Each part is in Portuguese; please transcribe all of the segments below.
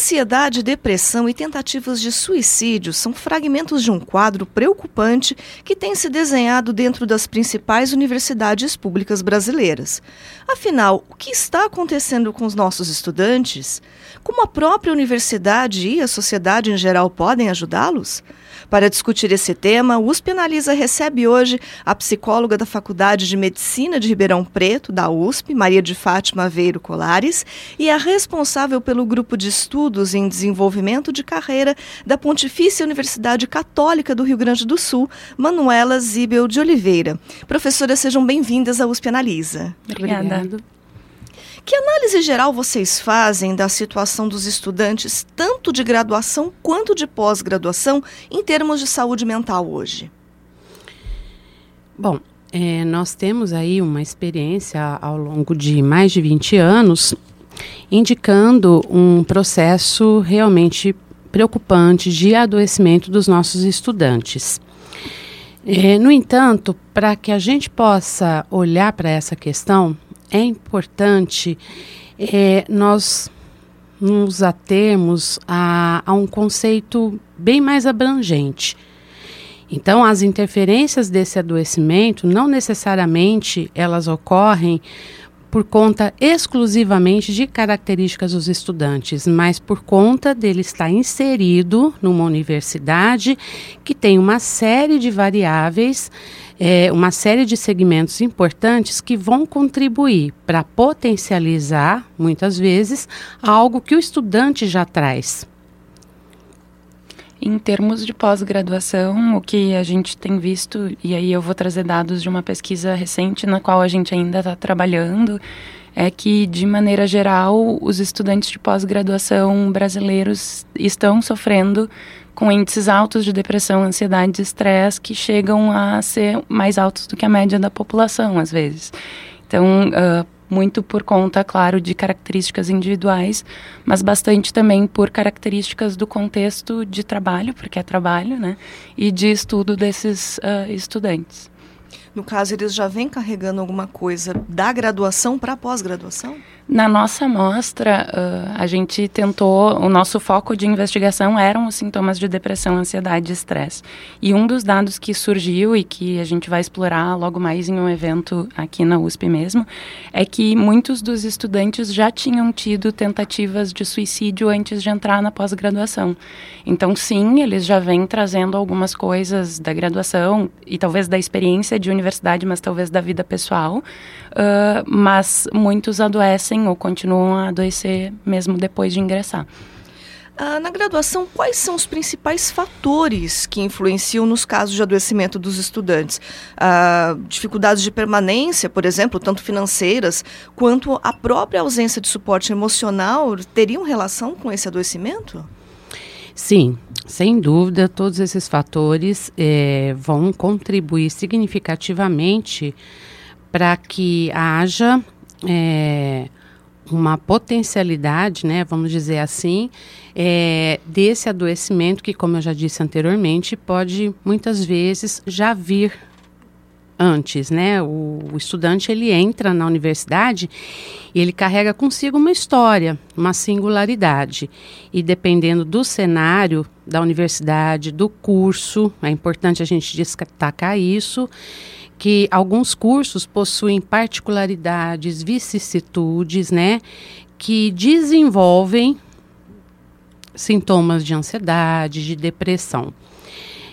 Ansiedade, depressão e tentativas de suicídio são fragmentos de um quadro preocupante que tem se desenhado dentro das principais universidades públicas brasileiras. Afinal, o que está acontecendo com os nossos estudantes? Como a própria universidade e a sociedade em geral podem ajudá-los? Para discutir esse tema, o USP Analisa recebe hoje a psicóloga da Faculdade de Medicina de Ribeirão Preto, da USP, Maria de Fátima Aveiro Colares, e a responsável pelo grupo de estudos em desenvolvimento de carreira da Pontifícia Universidade Católica do Rio Grande do Sul, Manuela Zibel de Oliveira. Professora, sejam bem-vindas à USP Analisa. Obrigada. Obrigada. Que análise geral vocês fazem da situação dos estudantes, tanto de graduação quanto de pós-graduação, em termos de saúde mental hoje? Bom, é, nós temos aí uma experiência ao longo de mais de 20 anos indicando um processo realmente preocupante de adoecimento dos nossos estudantes. É, no entanto, para que a gente possa olhar para essa questão, é importante é, nós nos atermos a, a um conceito bem mais abrangente. Então, as interferências desse adoecimento não necessariamente elas ocorrem por conta exclusivamente de características dos estudantes, mas por conta dele estar inserido numa universidade que tem uma série de variáveis, é, uma série de segmentos importantes que vão contribuir para potencializar, muitas vezes, algo que o estudante já traz. Em termos de pós-graduação, o que a gente tem visto, e aí eu vou trazer dados de uma pesquisa recente na qual a gente ainda está trabalhando, é que, de maneira geral, os estudantes de pós-graduação brasileiros estão sofrendo com índices altos de depressão, ansiedade e estresse que chegam a ser mais altos do que a média da população, às vezes. Então, uh, muito por conta, claro, de características individuais, mas bastante também por características do contexto de trabalho, porque é trabalho, né, e de estudo desses uh, estudantes. No caso, eles já vêm carregando alguma coisa da graduação para a pós-graduação? Na nossa amostra, uh, a gente tentou, o nosso foco de investigação eram os sintomas de depressão, ansiedade e estresse. E um dos dados que surgiu e que a gente vai explorar logo mais em um evento aqui na USP mesmo, é que muitos dos estudantes já tinham tido tentativas de suicídio antes de entrar na pós-graduação. Então, sim, eles já vêm trazendo algumas coisas da graduação e talvez da experiência de universidade, mas talvez da vida pessoal, uh, mas muitos adoecem ou continuam a adoecer mesmo depois de ingressar. Ah, na graduação, quais são os principais fatores que influenciam nos casos de adoecimento dos estudantes? Ah, dificuldades de permanência, por exemplo, tanto financeiras, quanto a própria ausência de suporte emocional teriam relação com esse adoecimento? Sim, sem dúvida, todos esses fatores é, vão contribuir significativamente para que haja é, uma potencialidade, né, vamos dizer assim, é, desse adoecimento que, como eu já disse anteriormente, pode muitas vezes já vir antes, né? O, o, estudante ele entra na universidade e ele carrega consigo uma história, uma singularidade. E dependendo do cenário da universidade, do curso, é importante a gente destacar isso que alguns cursos possuem particularidades, vicissitudes, né, que desenvolvem sintomas de ansiedade, de depressão.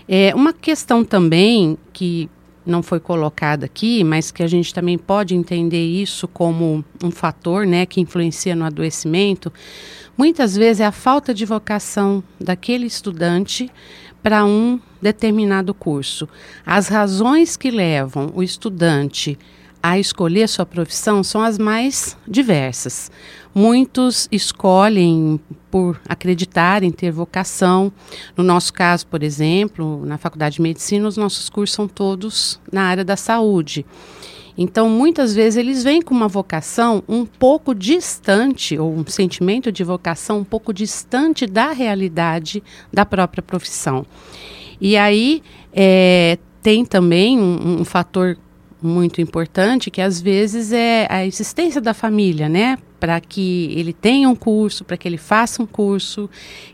É uma questão também que não foi colocada aqui, mas que a gente também pode entender isso como um fator, né, que influencia no adoecimento, muitas vezes é a falta de vocação daquele estudante para um determinado curso. As razões que levam o estudante a escolher sua profissão são as mais diversas. Muitos escolhem por acreditar em ter vocação. No nosso caso, por exemplo, na Faculdade de Medicina, os nossos cursos são todos na área da saúde. Então, muitas vezes eles vêm com uma vocação um pouco distante, ou um sentimento de vocação um pouco distante da realidade da própria profissão. E aí é, tem também um, um fator muito importante que às vezes é a existência da família, né? Para que ele tenha um curso, para que ele faça um curso,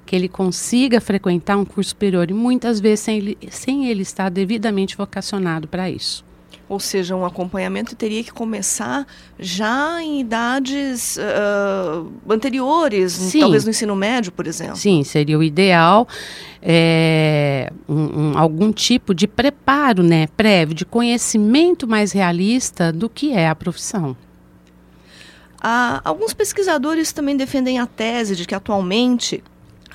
que ele consiga frequentar um curso superior e muitas vezes sem ele, sem ele estar devidamente vocacionado para isso. Ou seja, um acompanhamento teria que começar já em idades uh, anteriores, Sim. talvez no ensino médio, por exemplo. Sim, seria o ideal é, um, um, algum tipo de preparo né, prévio, de conhecimento mais realista do que é a profissão. Ah, alguns pesquisadores também defendem a tese de que atualmente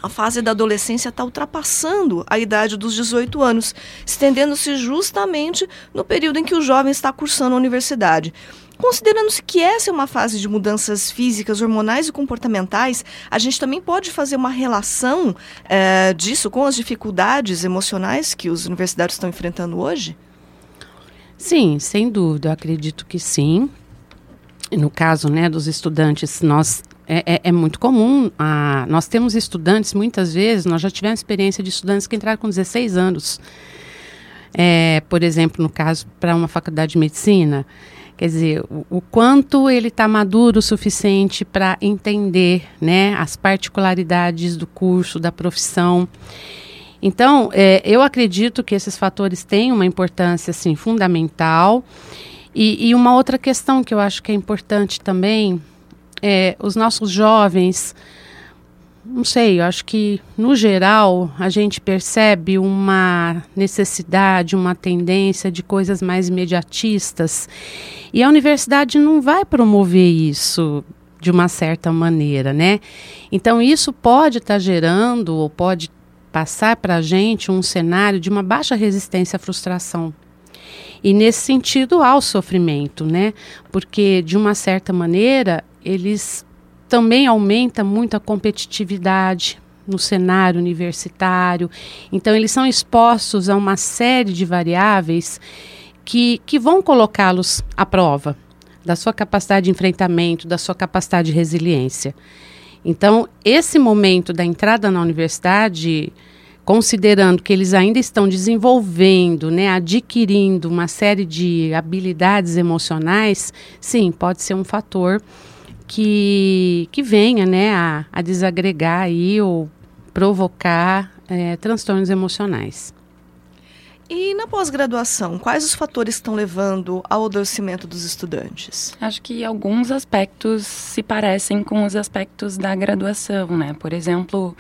a fase da adolescência está ultrapassando a idade dos 18 anos, estendendo-se justamente no período em que o jovem está cursando a universidade. Considerando-se que essa é uma fase de mudanças físicas, hormonais e comportamentais, a gente também pode fazer uma relação é, disso com as dificuldades emocionais que os universitários estão enfrentando hoje? Sim, sem dúvida, acredito que sim. No caso né, dos estudantes, nós é, é, é, muito comum. Ah, nós temos estudantes, muitas vezes, nós já tivemos experiência de estudantes que entraram com 16 anos. É, por exemplo, no caso, para uma faculdade de medicina. Quer dizer, o, o quanto ele está maduro o suficiente para entender né, as particularidades do curso, da profissão. Então, é, eu acredito que esses fatores têm uma importância assim, fundamental. E, e uma outra questão que eu acho que é importante também é, os nossos jovens, não sei, eu acho que no geral a gente percebe uma necessidade, uma tendência de coisas mais imediatistas e a universidade não vai promover isso de uma certa maneira, né? Então isso pode estar tá gerando ou pode passar para a gente um cenário de uma baixa resistência à frustração. E nesse sentido há o sofrimento, né? Porque de uma certa maneira eles também aumenta muito a competitividade no cenário universitário. Então, eles são expostos a uma série de variáveis que, que vão colocá-los à prova da sua capacidade de enfrentamento, da sua capacidade de resiliência. Então, esse momento da entrada na universidade, considerando que eles ainda estão desenvolvendo, né, adquirindo uma série de habilidades emocionais, sim, pode ser um fator que, que venha né, a, a desagregar aí ou provocar é, transtornos emocionais. E na pós-graduação, quais os fatores estão levando ao adoecimento dos estudantes? Acho que alguns aspectos se parecem com os aspectos da graduação, né? Por exemplo,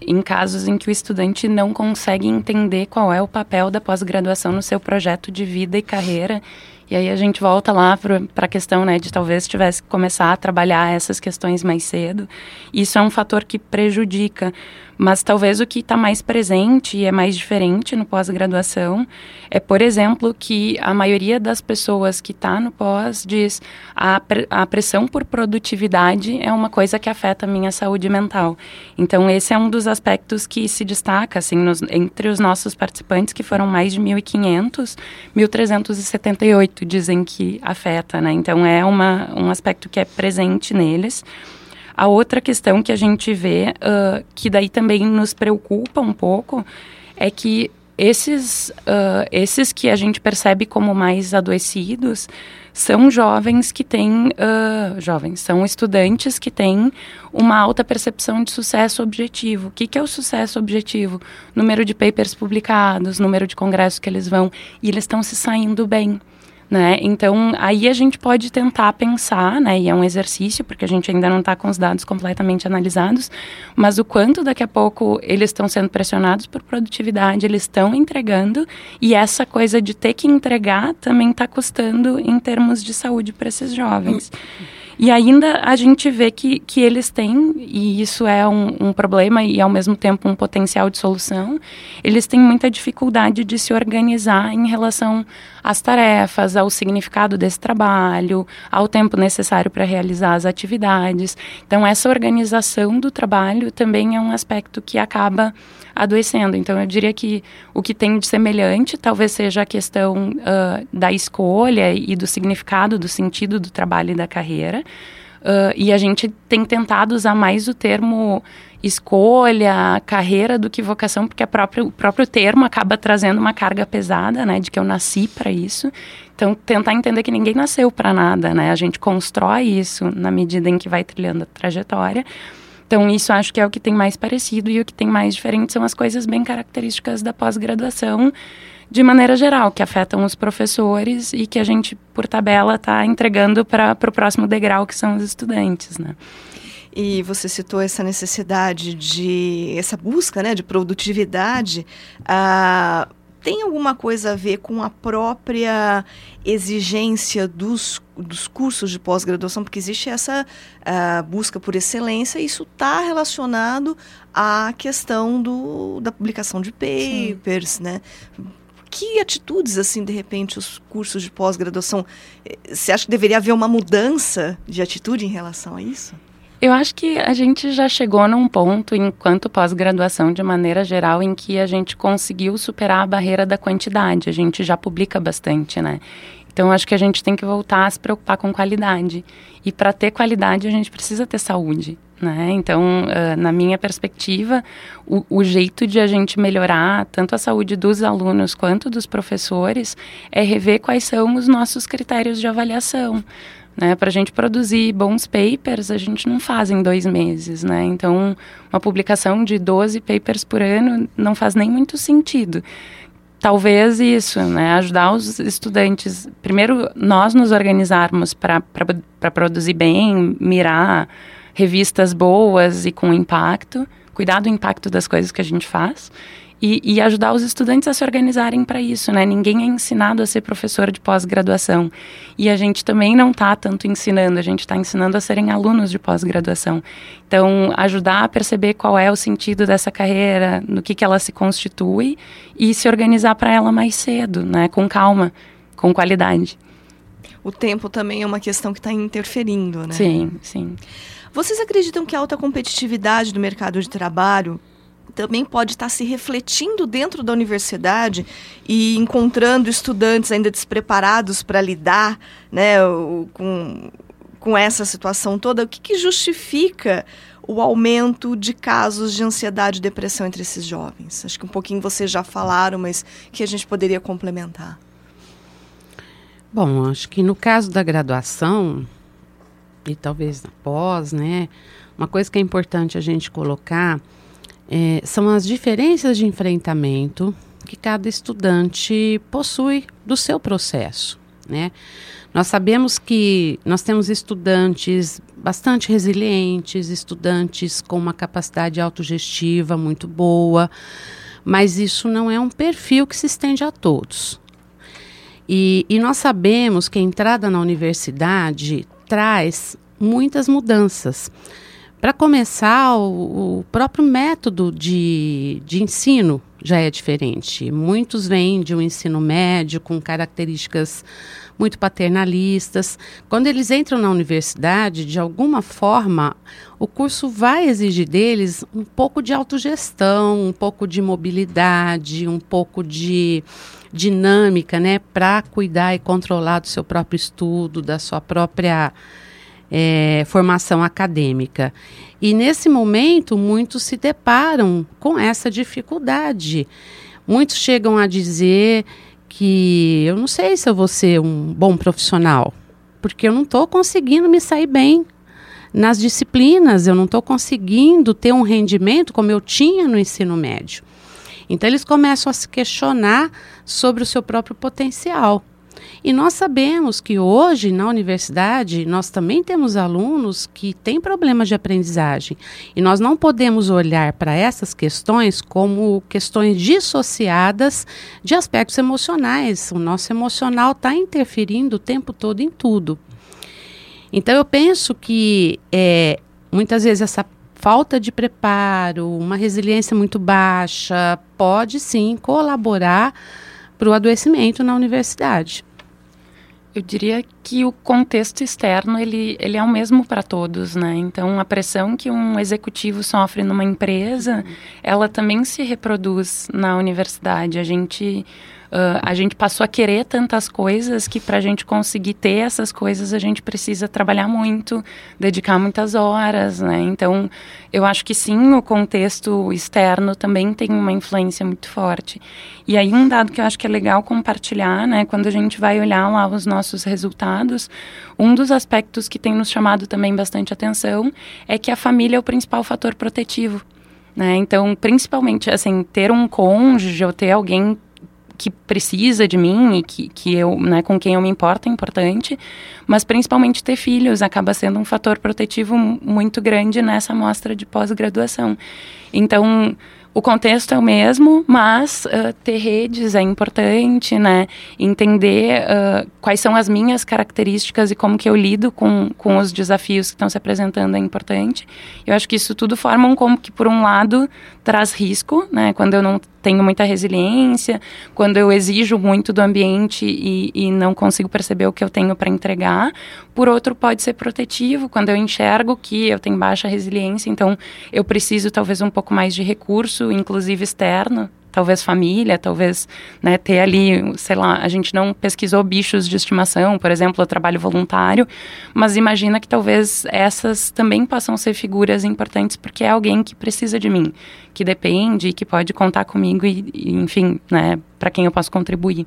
em casos em que o estudante não consegue entender qual é o papel da pós-graduação no seu projeto de vida e carreira e aí a gente volta lá para a questão né, de talvez tivesse que começar a trabalhar essas questões mais cedo. Isso é um fator que prejudica. Mas talvez o que está mais presente e é mais diferente no pós-graduação é, por exemplo, que a maioria das pessoas que está no pós diz a, a pressão por produtividade é uma coisa que afeta a minha saúde mental. Então, esse é um dos aspectos que se destaca assim, nos, entre os nossos participantes, que foram mais de 1.500, 1.378 dizem que afeta. Né? Então, é uma, um aspecto que é presente neles. A outra questão que a gente vê, uh, que daí também nos preocupa um pouco, é que esses, uh, esses que a gente percebe como mais adoecidos são jovens que têm, uh, jovens, são estudantes que têm uma alta percepção de sucesso objetivo. O que, que é o sucesso objetivo? Número de papers publicados, número de congressos que eles vão, e eles estão se saindo bem. Né? Então, aí a gente pode tentar pensar, né? e é um exercício, porque a gente ainda não está com os dados completamente analisados, mas o quanto daqui a pouco eles estão sendo pressionados por produtividade, eles estão entregando, e essa coisa de ter que entregar também está custando em termos de saúde para esses jovens. E ainda a gente vê que, que eles têm, e isso é um, um, problema e ao mesmo tempo um potencial de solução, eles têm muita dificuldade de se organizar em relação às tarefas, ao significado desse trabalho, ao tempo necessário para realizar as atividades. Então, essa organização do trabalho também é um aspecto que acaba adoecendo. Então, eu diria que o que tem de semelhante talvez seja a questão uh, da escolha e do significado, do sentido do trabalho e da carreira. Uh, e a gente tem tentado usar mais o termo escolha, carreira do que vocação, porque própria, o próprio termo acaba trazendo uma carga pesada, né, de que eu nasci para isso. Então, tentar entender que ninguém nasceu para nada, né? A gente constrói isso na medida em que vai trilhando a trajetória. Então, isso acho que é o que tem mais parecido e o que tem mais diferente são as coisas bem características da pós-graduação, de maneira geral, que afetam os professores e que a gente, por tabela, está entregando para o próximo degrau, que são os estudantes, né? E você citou essa necessidade de essa busca, né, de produtividade. Ah, tem alguma coisa a ver com a própria exigência dos, dos cursos de pós-graduação? Porque existe essa uh, busca por excelência e isso está relacionado à questão do, da publicação de papers, Sim. né? Que atitudes, assim, de repente, os cursos de pós-graduação, eh, você acha que deveria haver uma mudança de atitude em relação a isso? Eu acho que a gente já chegou num ponto, enquanto pós-graduação, de maneira geral, em que a gente conseguiu superar a barreira da quantidade. A gente já publica bastante, né? Então, acho que a gente tem que voltar a se preocupar com qualidade. E para ter qualidade, a gente precisa ter saúde. Né? Então, uh, na minha perspectiva, o, o, jeito de a gente melhorar tanto a saúde dos alunos quanto dos professores é rever quais são os nossos critérios de avaliação. Né? Para a gente produzir bons papers, a gente não faz em dois meses. Né? Então, uma publicação de 12 papers por ano não faz nem muito sentido. Talvez isso, né? ajudar os estudantes, primeiro, nós nos organizarmos para produzir bem, mirar revistas boas e com impacto, cuidar do impacto das coisas que a gente faz e, e ajudar os estudantes a se organizarem para isso, né? Ninguém é ensinado a ser professor de pós-graduação e a gente também não está tanto ensinando, a gente está ensinando a serem alunos de pós-graduação. Então, ajudar a perceber qual é o sentido dessa carreira, no que, que ela se constitui e se organizar para ela mais cedo, né? Com calma, com qualidade. O tempo também é uma questão que está interferindo, né? Sim, sim. Vocês acreditam que a alta competitividade do mercado de trabalho também pode estar se refletindo dentro da universidade e encontrando estudantes ainda despreparados para lidar né, com, com essa situação toda. O que, que justifica o aumento de casos de ansiedade e depressão entre esses jovens? Acho que um pouquinho vocês já falaram, mas que a gente poderia complementar. Bom, acho que no caso da graduação e talvez na pós, né, uma coisa que é importante a gente colocar é, são as diferenças de enfrentamento que cada estudante possui do seu processo. Né? Nós sabemos que nós temos estudantes bastante resilientes, estudantes com uma capacidade autogestiva muito boa, mas isso não é um perfil que se estende a todos. E, e nós sabemos que a entrada na universidade traz muitas mudanças. Para começar, o, o, próprio método de, de ensino já é diferente. Muitos vêm de um ensino médio com características muito paternalistas. Quando eles entram na universidade, de alguma forma, o curso vai exigir deles um pouco de autogestão, um pouco de mobilidade, um pouco de dinâmica, né, para cuidar e controlar do seu próprio estudo, da sua própria é, formação acadêmica. E nesse momento, muitos se deparam com essa dificuldade. Muitos chegam a dizer que eu não sei se eu vou ser um bom profissional, porque eu não estou conseguindo me sair bem nas disciplinas, eu não estou conseguindo ter um rendimento como eu tinha no ensino médio. Então, eles começam a se questionar sobre o seu próprio potencial. E nós sabemos que hoje na universidade nós também temos alunos que têm problemas de aprendizagem e nós não podemos olhar para essas questões como questões dissociadas de aspectos emocionais. O nosso emocional está interferindo o tempo todo em tudo. Então eu penso que é, muitas vezes essa falta de preparo, uma resiliência muito baixa, pode sim colaborar para o adoecimento na universidade. Eu diria que o contexto externo ele, ele é o mesmo para todos, né? Então a pressão que um executivo sofre numa empresa, ela também se reproduz na universidade. A gente Uh, a gente passou a querer tantas coisas que para a gente conseguir ter essas coisas a gente precisa trabalhar muito, dedicar muitas horas, né? Então, eu acho que sim, o contexto externo também tem uma influência muito forte. E aí um dado que eu acho que é legal compartilhar, né? Quando a gente vai olhar lá os nossos resultados, um dos aspectos que tem nos chamado também bastante atenção é que a família é o principal fator protetivo. Né? Então, principalmente, assim, ter um cônjuge ou ter alguém que precisa de mim e que, que eu, né, com quem eu me importo é importante, mas principalmente ter filhos acaba sendo um fator protetivo muito grande nessa amostra de pós-graduação. Então, o contexto é o mesmo, mas uh, ter redes é importante, né? Entender uh, quais são as minhas características e como que eu lido com, com os desafios que estão se apresentando é importante. Eu acho que isso tudo forma um como que, por um lado, traz risco, né? Quando eu não tenho muita resiliência, quando eu exijo muito do ambiente e, e não consigo perceber o que eu tenho para entregar. Por outro, pode ser protetivo, quando eu enxergo que eu tenho baixa resiliência, então eu preciso talvez um pouco mais de recurso, inclusive externo, talvez família, talvez né, ter ali, sei lá, a gente não pesquisou bichos de estimação, por exemplo, o trabalho voluntário, mas imagina que talvez essas também possam ser figuras importantes porque é alguém que precisa de mim, que depende, que pode contar comigo e, e enfim, né, para quem eu posso contribuir.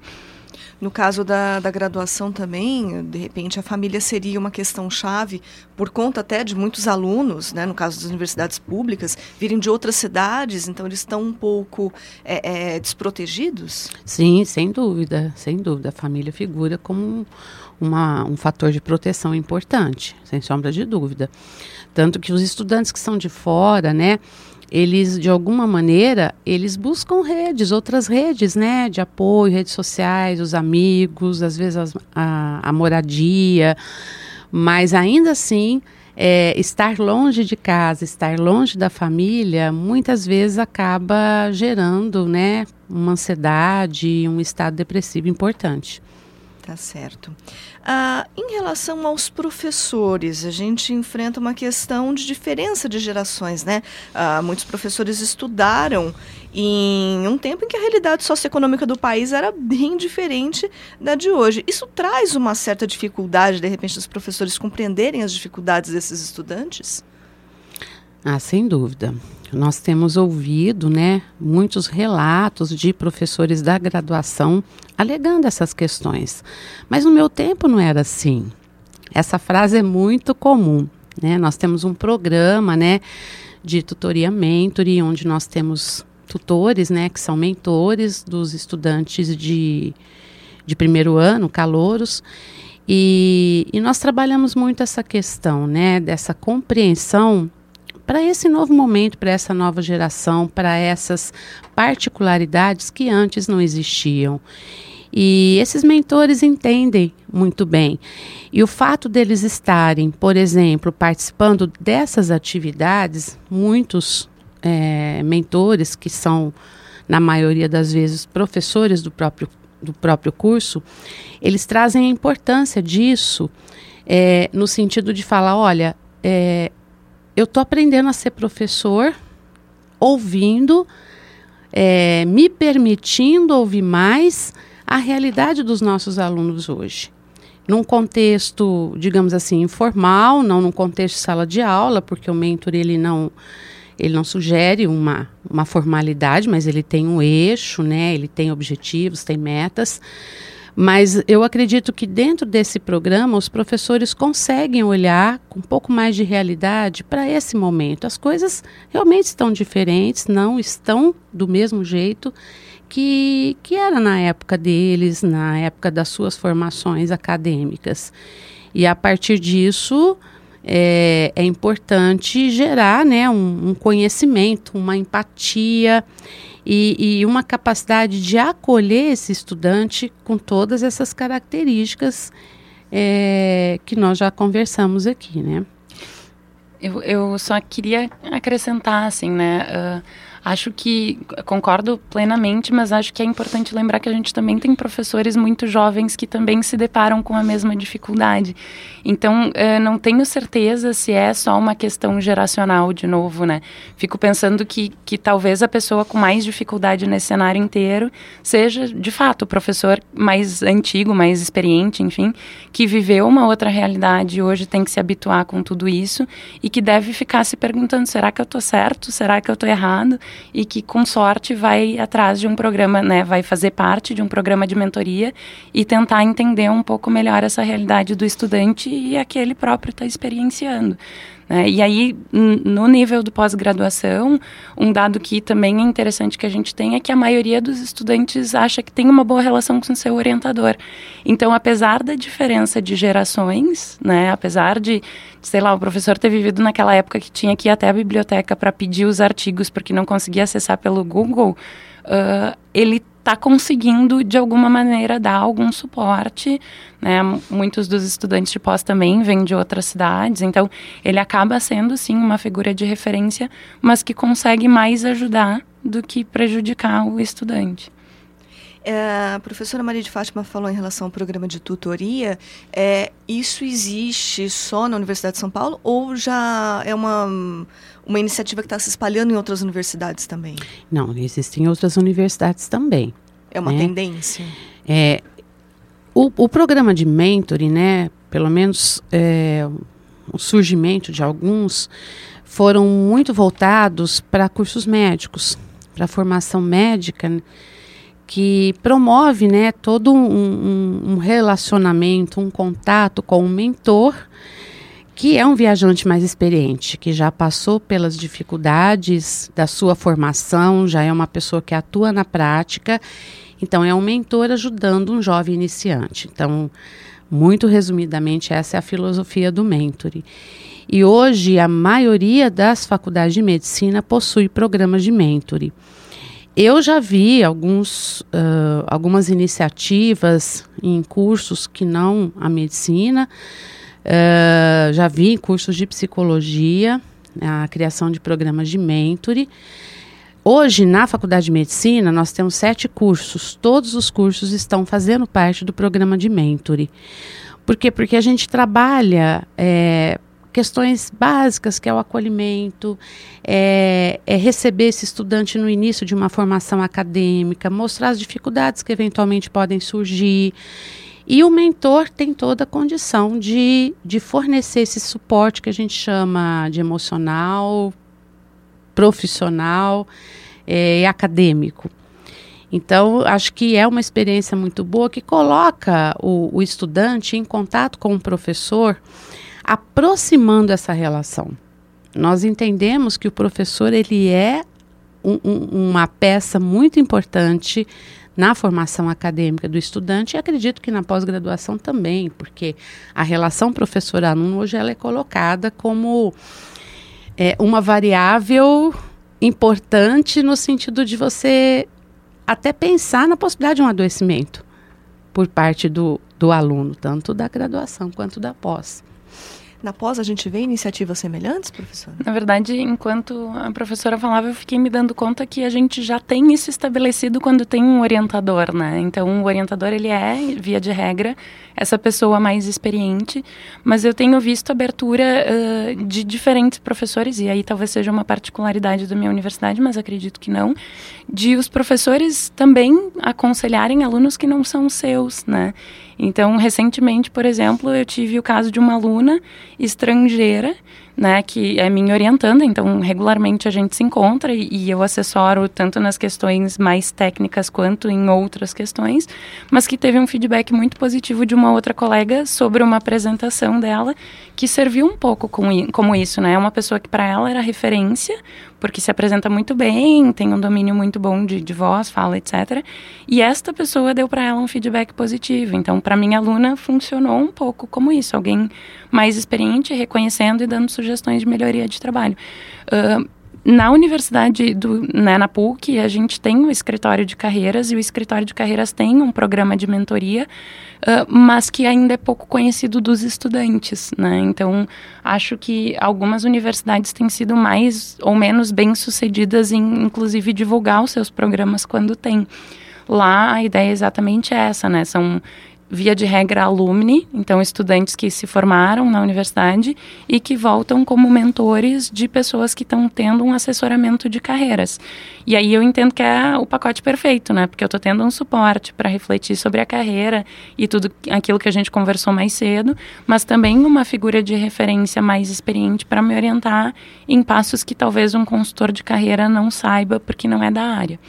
No caso da, da graduação também, de repente a família seria uma questão chave, por conta até de muitos alunos, né, no caso das universidades públicas, virem de outras cidades, então eles estão um pouco é, é, desprotegidos? Sim, sem dúvida, sem dúvida. A família figura como uma, um fator de proteção importante, sem sombra de dúvida. Tanto que os estudantes que são de fora, né, eles de alguma maneira eles buscam redes, outras redes, né, de apoio, redes sociais, os amigos, às vezes as, a, a, moradia, mas ainda assim é, estar longe de casa, estar longe da família, muitas vezes acaba gerando, né, uma ansiedade, um estado depressivo importante. Tá certo. Ah, em relação aos professores, a gente enfrenta uma questão de diferença de gerações, né? Ah, muitos professores estudaram em um tempo em que a realidade socioeconômica do país era bem diferente da de hoje. Isso traz uma certa dificuldade, de repente, dos professores compreenderem as dificuldades desses estudantes? Ah, sem dúvida. Nós temos ouvido, né, muitos relatos de professores da graduação alegando essas questões. Mas no meu tempo não era assim. Essa frase é muito comum, né? Nós temos um programa, né, de tutoria mentoring, onde nós temos tutores, né, que são mentores dos estudantes de, de primeiro ano, calouros, e, e nós trabalhamos muito essa questão, né, dessa compreensão para esse novo momento, para essa nova geração, para essas particularidades que antes não existiam. E esses mentores entendem muito bem. E o fato deles estarem, por exemplo, participando dessas atividades, muitos é, mentores que são, na maioria das vezes, professores do próprio, do próprio curso, eles trazem a importância disso é, no sentido de falar: olha, é, eu estou aprendendo a ser professor, ouvindo, é, me permitindo ouvir mais a realidade dos nossos alunos hoje. Num contexto, digamos assim, informal, não num contexto de sala de aula, porque o mentor ele não ele não sugere uma, uma formalidade, mas ele tem um eixo, né? Ele tem objetivos, tem metas. Mas eu acredito que dentro desse programa os professores conseguem olhar com um pouco mais de realidade para esse momento. As coisas realmente estão diferentes, não estão do mesmo jeito que, que era na época deles, na época das suas formações acadêmicas. E a partir disso, é, é importante gerar né, um, um, conhecimento, uma empatia e, e uma capacidade de acolher esse estudante com todas essas características é, que nós já conversamos aqui, né? Eu, eu só queria acrescentar, assim, né? Uh, Acho que concordo plenamente, mas acho que é importante lembrar que a gente também tem professores muito jovens que também se deparam com a mesma dificuldade. Então, eh, não tenho certeza se é só uma questão geracional, de novo, né? Fico pensando que, que talvez a pessoa com mais dificuldade nesse cenário inteiro seja, de fato, o professor mais antigo, mais experiente, enfim, que viveu uma outra realidade e hoje tem que se habituar com tudo isso e que deve ficar se perguntando: será que eu estou certo? Será que eu estou errado? E que com sorte vai atrás de um programa, né, vai fazer parte de um programa de mentoria e tentar entender um pouco melhor essa realidade do estudante e a que ele próprio está experienciando. Né? E aí, no nível do pós-graduação, um dado que também é interessante que a gente tem é que a maioria dos estudantes acha que tem uma boa relação com seu orientador. Então, apesar da diferença de gerações, né, apesar de, sei lá, o professor ter vivido naquela época que tinha que ir até a biblioteca para pedir os artigos porque não conseguia acessar pelo Google, uh, ele está conseguindo, de alguma maneira, dar algum suporte. Né? Muitos dos estudantes de pós também vêm de outras cidades, então ele acaba sendo, sim, uma figura de referência, mas que consegue mais ajudar do que prejudicar o estudante. É, a professora Maria de Fátima falou em relação ao programa de tutoria. É, isso existe só na Universidade de São Paulo ou já é uma, uma iniciativa que está se espalhando em outras universidades também? Não, existem outras universidades também. É uma né? tendência? É, o, o, programa de mentoring, né, pelo menos é, o surgimento de alguns, foram muito voltados para cursos médicos, para formação médica. Né? que promove né, todo um, um, um, relacionamento, um contato com o mentor, que é um viajante mais experiente, que já passou pelas dificuldades da sua formação, já é uma pessoa que atua na prática, então é um mentor ajudando um jovem iniciante. Então, muito resumidamente, essa é a filosofia do mentoring. E hoje a maioria das faculdades de medicina possui programas de mentoring. Eu já vi alguns, uh, algumas iniciativas em cursos que não a medicina, uh, já vi cursos de psicologia, a criação de programas de mentoring. Hoje, na Faculdade de Medicina, nós temos sete cursos. Todos os cursos estão fazendo parte do programa de mentoring. Por quê? Porque a gente trabalha é, questões básicas, que é o acolhimento, é, é, receber esse estudante no início de uma formação acadêmica, mostrar as dificuldades que eventualmente podem surgir. E o mentor tem toda a condição de, de fornecer esse suporte que a gente chama de emocional, profissional é, e acadêmico. Então, acho que é uma experiência muito boa que coloca o, o estudante em contato com o professor aproximando essa relação. Nós entendemos que o professor ele é um, um, uma peça muito importante na formação acadêmica do estudante e acredito que na pós-graduação também, porque a relação professor-aluno hoje ela é colocada como é, uma variável importante no sentido de você até pensar na possibilidade de um adoecimento por parte do, do aluno, tanto da graduação quanto da pós. Na pós a gente vê iniciativas semelhantes, professora? Na verdade, enquanto a professora falava, eu fiquei me dando conta que a gente já tem isso estabelecido quando tem um orientador, né? Então, o orientador, ele é, via de regra, essa pessoa mais experiente, mas eu tenho visto abertura uh, de diferentes professores, e aí talvez seja uma particularidade da minha universidade, mas acredito que não, de os professores também aconselharem alunos que não são seus, né? Então, recentemente, por exemplo, eu tive o caso de uma aluna estrangeira né, que é minha orientanda, então regularmente a gente se encontra e, e, eu assessoro tanto nas questões mais técnicas quanto em outras questões, mas que teve um feedback muito positivo de uma outra colega sobre uma apresentação dela que serviu um pouco com, como isso, né? É uma pessoa que para ela era referência, porque se apresenta muito bem, tem um domínio muito bom de, de voz, fala, etc. E esta pessoa deu para ela um feedback positivo. Então, para minha aluna funcionou um pouco como isso, alguém mais experiente reconhecendo e dando sugestões de melhoria de trabalho. Uh, na universidade, do, né, na PUC, a gente tem o um escritório de carreiras e o escritório de carreiras tem um programa de mentoria, uh, mas que ainda é pouco conhecido dos estudantes, né? Então, acho que algumas universidades têm sido mais ou menos bem sucedidas em, inclusive, divulgar os seus programas quando tem. Lá, a ideia é exatamente essa, né? São via de regra, alumni, então estudantes que se formaram na universidade e que voltam como mentores de pessoas que estão tendo um assessoramento de carreiras. E aí eu entendo que é o pacote perfeito, né? Porque eu estou tendo um suporte para refletir sobre a carreira e tudo aquilo que a gente conversou mais cedo, mas também uma figura de referência mais experiente para me orientar em passos que talvez um consultor de carreira não saiba porque não é da área.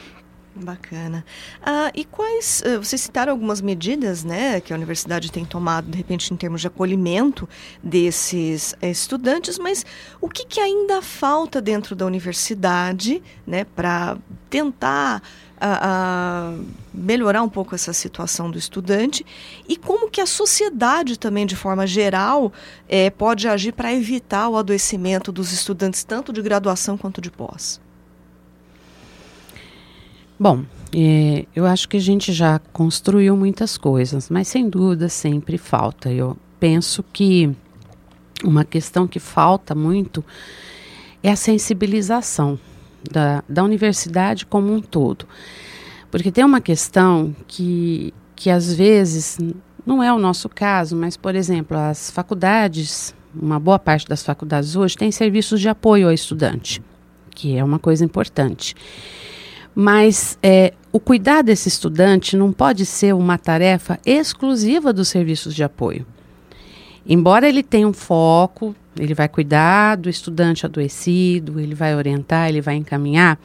Bacana. Ah, e quais, uh, vocês citaram algumas medidas né, que a universidade tem tomado, de repente, em termos de acolhimento desses uh, estudantes, mas o que, que, ainda falta dentro da universidade né, para tentar uh, melhorar um pouco essa situação do estudante e como que a sociedade também, de forma geral, eh, pode agir para evitar o adoecimento dos estudantes, tanto de graduação quanto de pós? Bom, é, eu acho que a gente já construiu muitas coisas, mas sem dúvida sempre falta. Eu penso que uma questão que falta muito é a sensibilização da, da universidade como um todo. Porque tem uma questão que, que às vezes não é o nosso caso, mas, por exemplo, as faculdades, uma boa parte das faculdades hoje tem serviços de apoio ao estudante, que é uma coisa importante. Mas é, o cuidar desse estudante não pode ser uma tarefa exclusiva dos serviços de apoio. Embora ele tenha um foco, ele vai cuidar do estudante adoecido, ele vai orientar, ele vai encaminhar,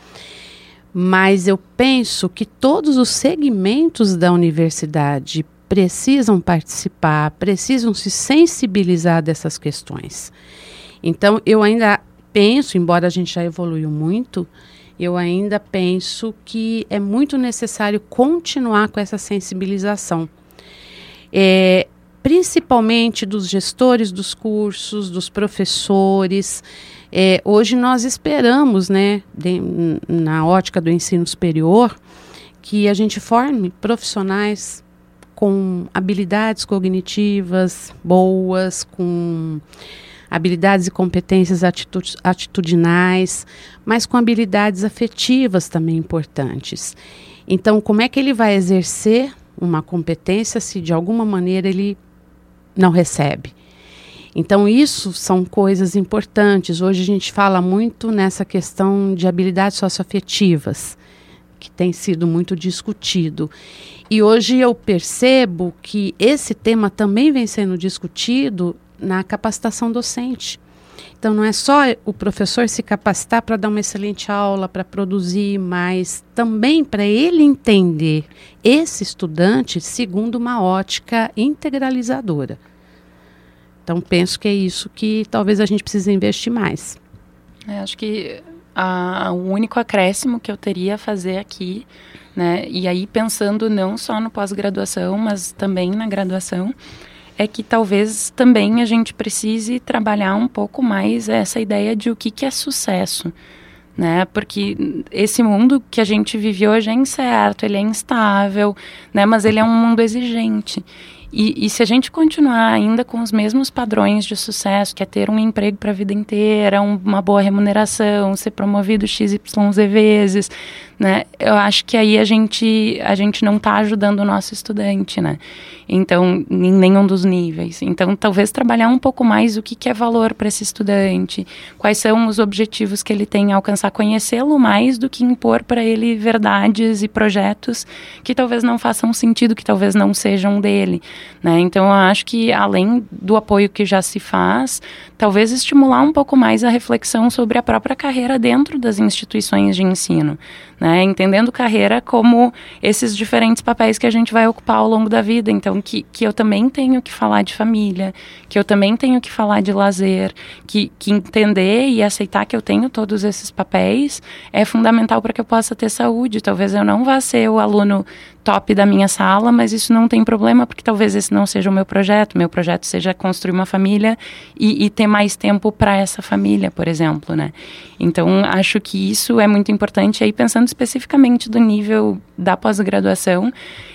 mas eu penso que todos os segmentos da universidade precisam participar, precisam se sensibilizar dessas questões. Então, eu ainda penso, embora a gente já evoluiu muito, eu ainda penso que é muito necessário continuar com essa sensibilização. É, principalmente dos gestores dos cursos, dos professores. É, hoje nós esperamos, né, de, na ótica do ensino superior, que a gente forme profissionais com habilidades cognitivas boas, com habilidades e competências atitudinais, mas com habilidades afetivas também importantes. Então, como é que ele vai exercer uma competência se de alguma maneira ele não recebe? Então, isso são coisas importantes. Hoje a gente fala muito nessa questão de habilidades socioafetivas, que tem sido muito discutido. E hoje eu percebo que esse tema também vem sendo discutido na capacitação docente. Então, não é só o professor se capacitar para dar uma excelente aula, para produzir, mas também para ele entender esse estudante segundo uma ótica integralizadora. Então, penso que é isso que talvez a gente precise investir mais. É, acho que a, o único acréscimo que eu teria a fazer aqui, né, e aí pensando não só no pós-graduação, mas também na graduação, é que talvez também a gente precise trabalhar um pouco mais essa ideia de o que, que é sucesso. Né? Porque esse mundo que a gente vive hoje é incerto, ele é instável, né? Mas ele é um mundo exigente. E, e, se a gente continuar ainda com os mesmos padrões de sucesso, que é ter um emprego para a vida inteira, um, uma boa remuneração, ser promovido XYZ vezes, né? Eu acho que aí a gente, a gente não está ajudando o nosso estudante, né? Então, em nenhum dos níveis. Então, talvez trabalhar um pouco mais o que, que é valor para esse estudante, quais são os objetivos que ele tem alcançar, conhecê-lo mais do que impor para ele verdades e projetos que talvez não façam sentido, que talvez não sejam dele. Né? Então, eu acho que além do apoio que já se faz, talvez estimular um pouco mais a reflexão sobre a própria carreira dentro das instituições de ensino. Né? Entendendo carreira como esses diferentes papéis que a gente vai ocupar ao longo da vida. Então, que, que eu também tenho que falar de família, que eu também tenho que falar de lazer, que, que entender e aceitar que eu tenho todos esses papéis é fundamental para que eu possa ter saúde. Talvez eu não vá ser o aluno top da minha sala, mas isso não tem problema, porque talvez esse não seja o meu projeto. Meu projeto seja construir uma família e, e ter mais tempo para essa família, por exemplo, né? Então, acho que isso é muito importante. Aí, pensando especificamente do nível da pós-graduação,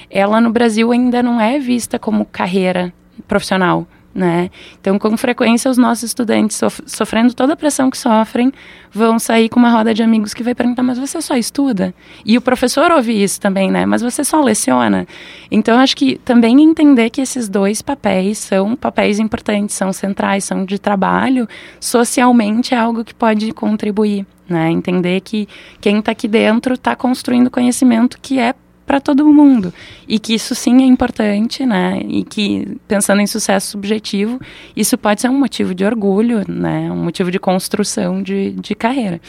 ela no Brasil ainda não é vista como carreira profissional né? Então, com frequência, os nossos estudantes, sof sofrendo toda a pressão que sofrem, vão sair com uma roda de amigos que vai perguntar: mas você só estuda? E o professor ouve isso também, né? Mas você só leciona? Então, acho que também entender que esses dois papéis são papéis importantes, são centrais, são de trabalho, socialmente é algo que pode contribuir. Né? Entender que quem está aqui dentro está construindo conhecimento que é para todo mundo. E que isso sim é importante, né? E que, pensando em sucesso subjetivo, isso pode ser um motivo de orgulho, né? Um motivo de construção de, de carreira.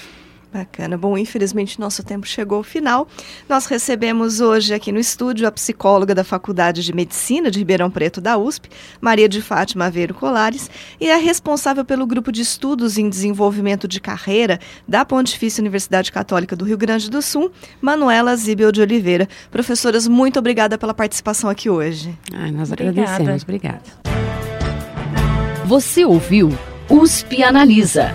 Bacana. Bom, infelizmente nosso tempo chegou ao final. Nós recebemos hoje aqui no estúdio a psicóloga da Faculdade de Medicina de Ribeirão Preto da USP, Maria de Fátima Aveiro Colares, e é responsável pelo grupo de estudos em desenvolvimento de carreira da Pontifícia Universidade Católica do Rio Grande do Sul, Manuela Zibel de Oliveira. Professoras, muito obrigada pela participação aqui hoje. Ai, nós Obrigada. agradecemos. Obrigada. Você ouviu USP Analisa